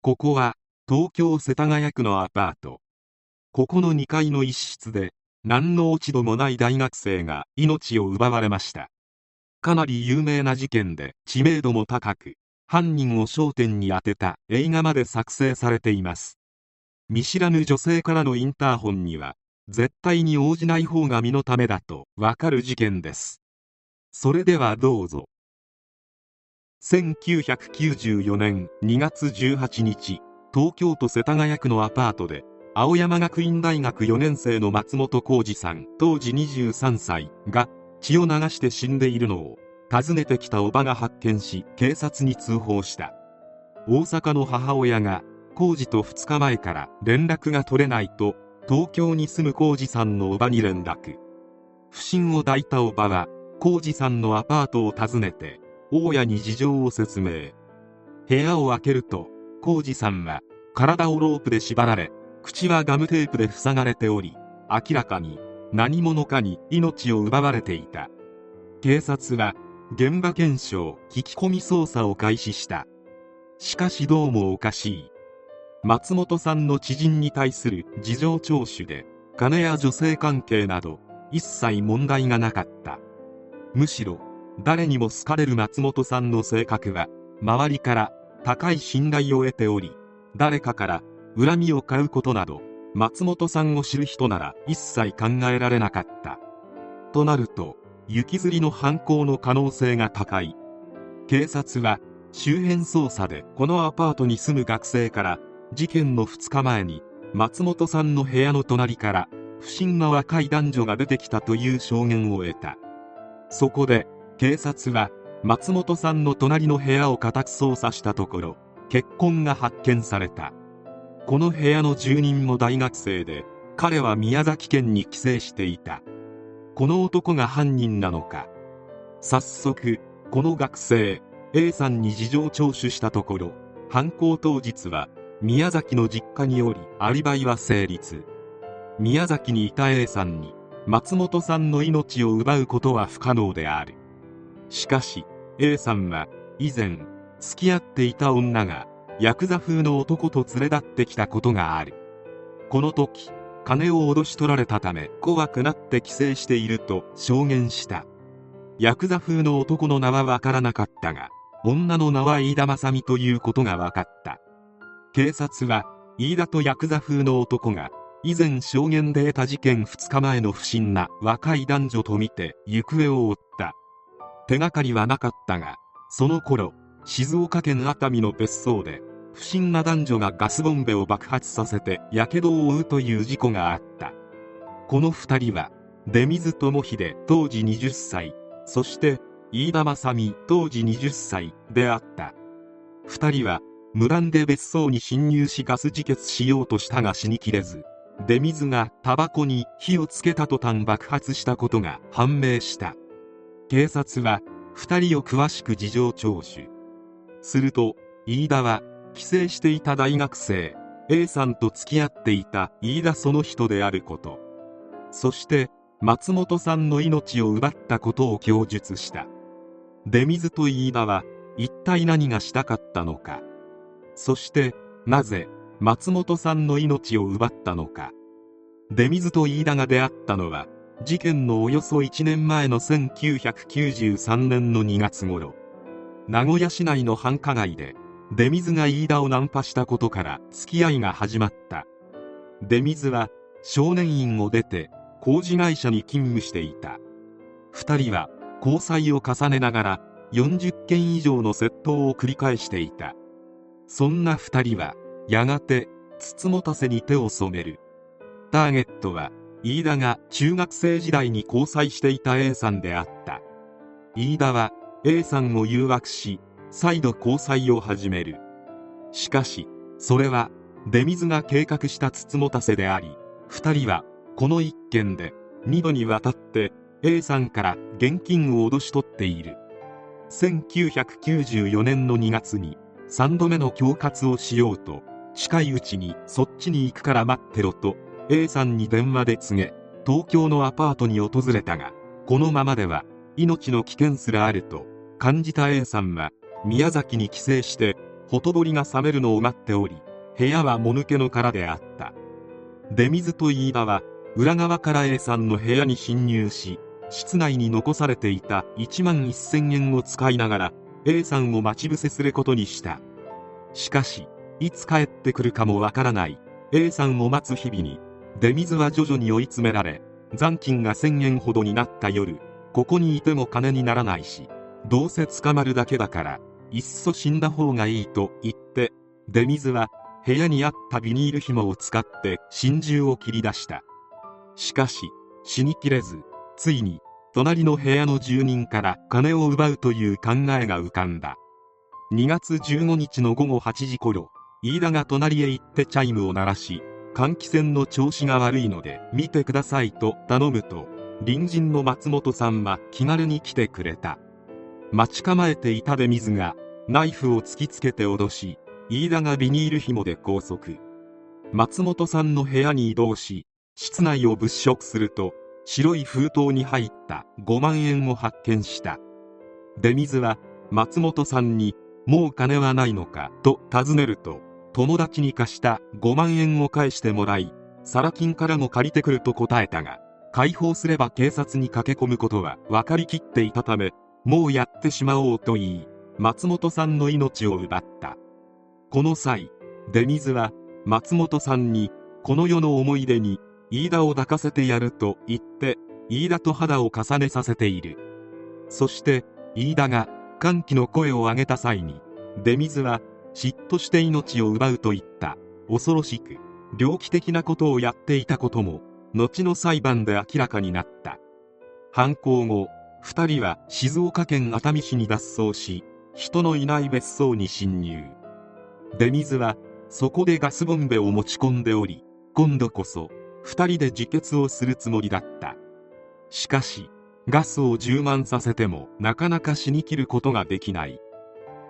ここは東京世田谷区のアパート。ここの2階の一室で何の落ち度もない大学生が命を奪われました。かなり有名な事件で知名度も高く犯人を焦点に当てた映画まで作成されています。見知らぬ女性からのインターホンには絶対に応じない方が身のためだとわかる事件です。それではどうぞ。1994年2月18日東京都世田谷区のアパートで青山学院大学4年生の松本浩二さん当時23歳が血を流して死んでいるのを訪ねてきたおばが発見し警察に通報した。大阪の母親が浩二と2日前から連絡が取れないと東京に住む浩二さんのおばに連絡。不審を抱いたおばは浩二さんのアパートを訪ねて大家に事情を説明。部屋を開けると浩二さんは体をロープで縛られ口はガムテープで塞がれており明らかに何者かに命を奪われていた。警察は現場検証聞き込み捜査を開始した。しかしどうもおかしい。松本さんの知人に対する事情聴取で金や女性関係など一切問題がなかった。むしろ誰にも好かれる松本さんの性格は周りから高い信頼を得ており誰かから恨みを買うことなど松本さんを知る人なら一切考えられなかった。となると行きずりの犯行の可能性が高い。警察は周辺捜査でこのアパートに住む学生から事件の2日前に松本さんの部屋の隣から不審な若い男女が出てきたという証言を得た。そこで警察は松本さんの隣の部屋を家宅捜査したところ血痕が発見された。この部屋の住人も大学生で彼は宮崎県に帰省していた。この男が犯人なのか。早速この学生 A さんに事情聴取したところ犯行当日は宮崎の実家によりアリバイは成立。宮崎にいた A さんに松本さんの命を奪うことは不可能である。しかし A さんは以前付き合っていた女がヤクザ風の男と連れ立ってきたことがある。この時金を脅し取られたため怖くなって帰省していると証言した。ヤクザ風の男の名は分からなかったが女の名は飯田正美ということが分かった。警察は飯田とヤクザ風の男が以前証言で得た事件2日前の不審な若い男女とみて行方を追った。手がかりはなかったがその頃静岡県熱海の別荘で不審な男女がガスボンベを爆発させて火傷を負うという事故があった。この2人は出水智秀当時20歳そして飯田正美当時20歳であった。2人は無断で別荘に侵入しガス自決しようとしたが死にきれず出水がタバコに火をつけた途端爆発したことが判明した。警察は2人を詳しく事情聴取。すると飯田は帰省していた大学生 A さんと付き合っていた飯田その人であること。そして松本さんの命を奪ったことを供述した。出水と飯田は一体何がしたかったのか。そしてなぜ松本さんの命を奪ったのか。出水と飯田が出会ったのは事件のおよそ1年前の1993年の2月頃名古屋市内の繁華街で出水が飯田をナンパしたことから付き合いが始まった。出水は少年院を出て工事会社に勤務していた。2人は交際を重ねながら40件以上の窃盗を繰り返していた。そんな2人はやがて筒持たせに手を染める。ターゲットは飯田が中学生時代に交際していた A さんであった。飯田は A さんを誘惑し再度交際を始める。しかしそれは出水が計画した筒持たせであり2人はこの一件で2度にわたって A さんから現金を脅し取っている。1994年の2月に3度目の恐喝をしようと近いうちにそっちに行くから待ってろと A さんに電話で告げ東京のアパートに訪れたがこのままでは命の危険すらあると感じた A さんは宮崎に帰省してほとぼりが冷めるのを待っており部屋はもぬけの殻であった。出水と飯田は裏側から A さんの部屋に侵入し室内に残されていた1万1000円を使いながら A さんを待ち伏せすることにした。しかしいつ帰ってくるかもわからない。A さんを待つ日々に出水は徐々に追い詰められ残金が1000円ほどになった夜ここにいても金にならないしどうせ捕まるだけだからいっそ死んだ方がいいと言って出水は部屋にあったビニール紐を使って心中を切り出した。しかし死にきれずついに隣の部屋の住人から金を奪うという考えが浮かんだ。2月15日の午後8時頃飯田が隣へ行ってチャイムを鳴らし換気扇の調子が悪いので見てくださいと頼むと隣人の松本さんは気軽に来てくれた。待ち構えていた出水がナイフを突きつけて脅し飯田がビニール紐で拘束。松本さんの部屋に移動し室内を物色すると白い封筒に入った5万円を発見した。出水は松本さんにもう金はないのかと尋ねると友達に貸した5万円を返してもらいサラ金からも借りてくると答えたが解放すれば警察に駆け込むことは分かりきっていたためもうやってしまおうと言い松本さんの命を奪った。この際出水は松本さんにこの世の思い出に飯田を抱かせてやると言って飯田と肌を重ねさせている。そして飯田が歓喜の声を上げた際に出水は嫉妬して命を奪うといった。恐ろしく猟奇的なことをやっていたことも後の裁判で明らかになった。犯行後2人は静岡県熱海市に脱走し人のいない別荘に侵入。出水はそこでガスボンベを持ち込んでおり今度こそ2人で自決をするつもりだった。しかしガスを充満させてもなかなか死にきることができない。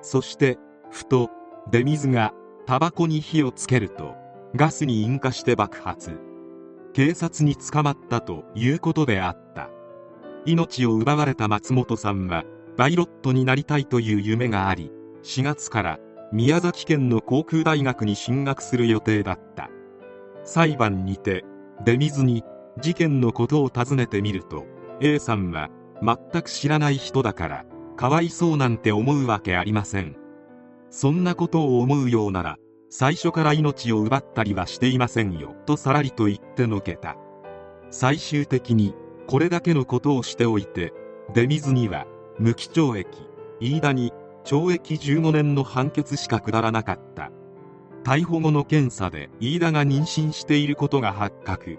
そしてふと出水がタバコに火をつけるとガスに引火して爆発。警察に捕まったということであった。命を奪われた松本さんはパイロットになりたいという夢があり4月から宮崎県の航空大学に進学する予定だった。裁判にて出水に事件のことを尋ねてみると A さんは全く知らない人だからかわいそうなんて思うわけありません。そんなことを思うようなら最初から命を奪ったりはしていませんよとさらりと言ってのけた。最終的にこれだけのことをしておいて出水には無期懲役飯田に懲役15年の判決しか下らなかった。逮捕後の検査で飯田が妊娠していることが発覚。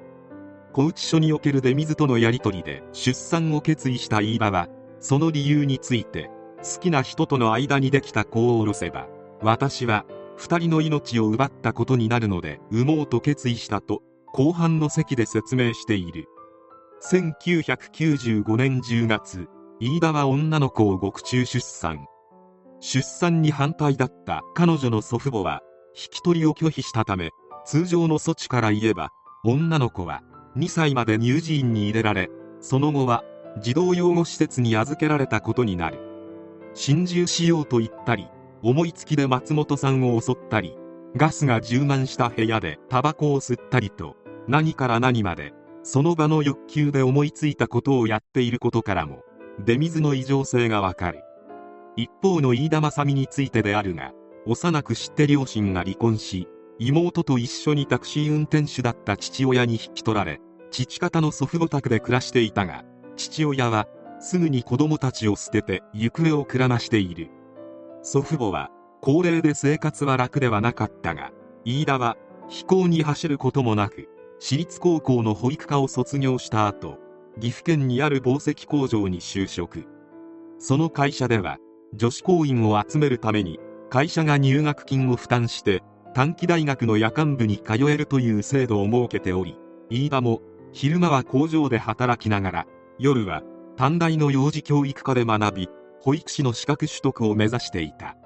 拘置所における出水とのやり取りで出産を決意した飯田はその理由について好きな人との間にできた子を下ろせば私は2人の命を奪ったことになるので産もうと決意したと後半の席で説明している。1995年10月飯田は女の子を獄中出産。出産に反対だった彼女の祖父母は引き取りを拒否したため通常の措置から言えば女の子は2歳まで乳児院に入れられその後は児童養護施設に預けられたことになる。心中しようと言ったり思いつきで松本さんを襲ったりガスが充満した部屋でタバコを吸ったりと何から何までその場の欲求で思いついたことをやっていることからも出水の異常性がわかる。一方の飯田正美についてであるが幼く知って両親が離婚し妹と一緒にタクシー運転手だった父親に引き取られ父方の祖父母宅で暮らしていたが父親はすぐに子供たちを捨てて行方をくらましている。祖父母は高齢で生活は楽ではなかったが飯田は非行に走ることもなく私立高校の保育科を卒業した後岐阜県にある紡績工場に就職。その会社では女子工員を集めるために会社が入学金を負担して短期大学の夜間部に通えるという制度を設けており飯田も昼間は工場で働きながら夜は短大の幼児教育科で学び保育士の資格取得を目指していた。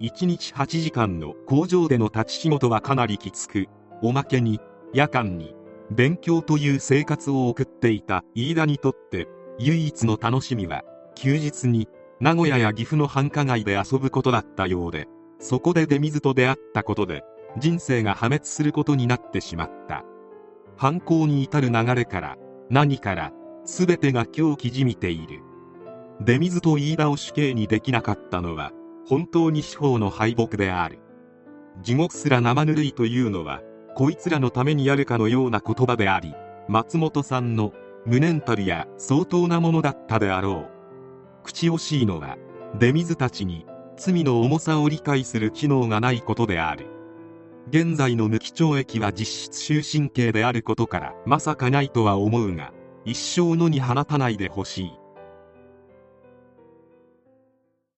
1日8時間の工場での立ち仕事はかなりきつくおまけに夜間に勉強という生活を送っていた飯田にとって唯一の楽しみは休日に名古屋や岐阜の繁華街で遊ぶことだったようでそこで出水と出会ったことで人生が破滅することになってしまった。犯行に至る流れから何から全てが狂気じみている。出水と飯田を死刑にできなかったのは本当に司法の敗北である。地獄すら生ぬるいというのはこいつらのためにやるかのような言葉であり松本さんの無念たるや相当なものだったであろう。口惜しいのは出水たちに罪の重さを理解する機能がないことである。現在の無期懲役は実質終身刑であることからまさかないとは思うが一生のに放たないでほしい。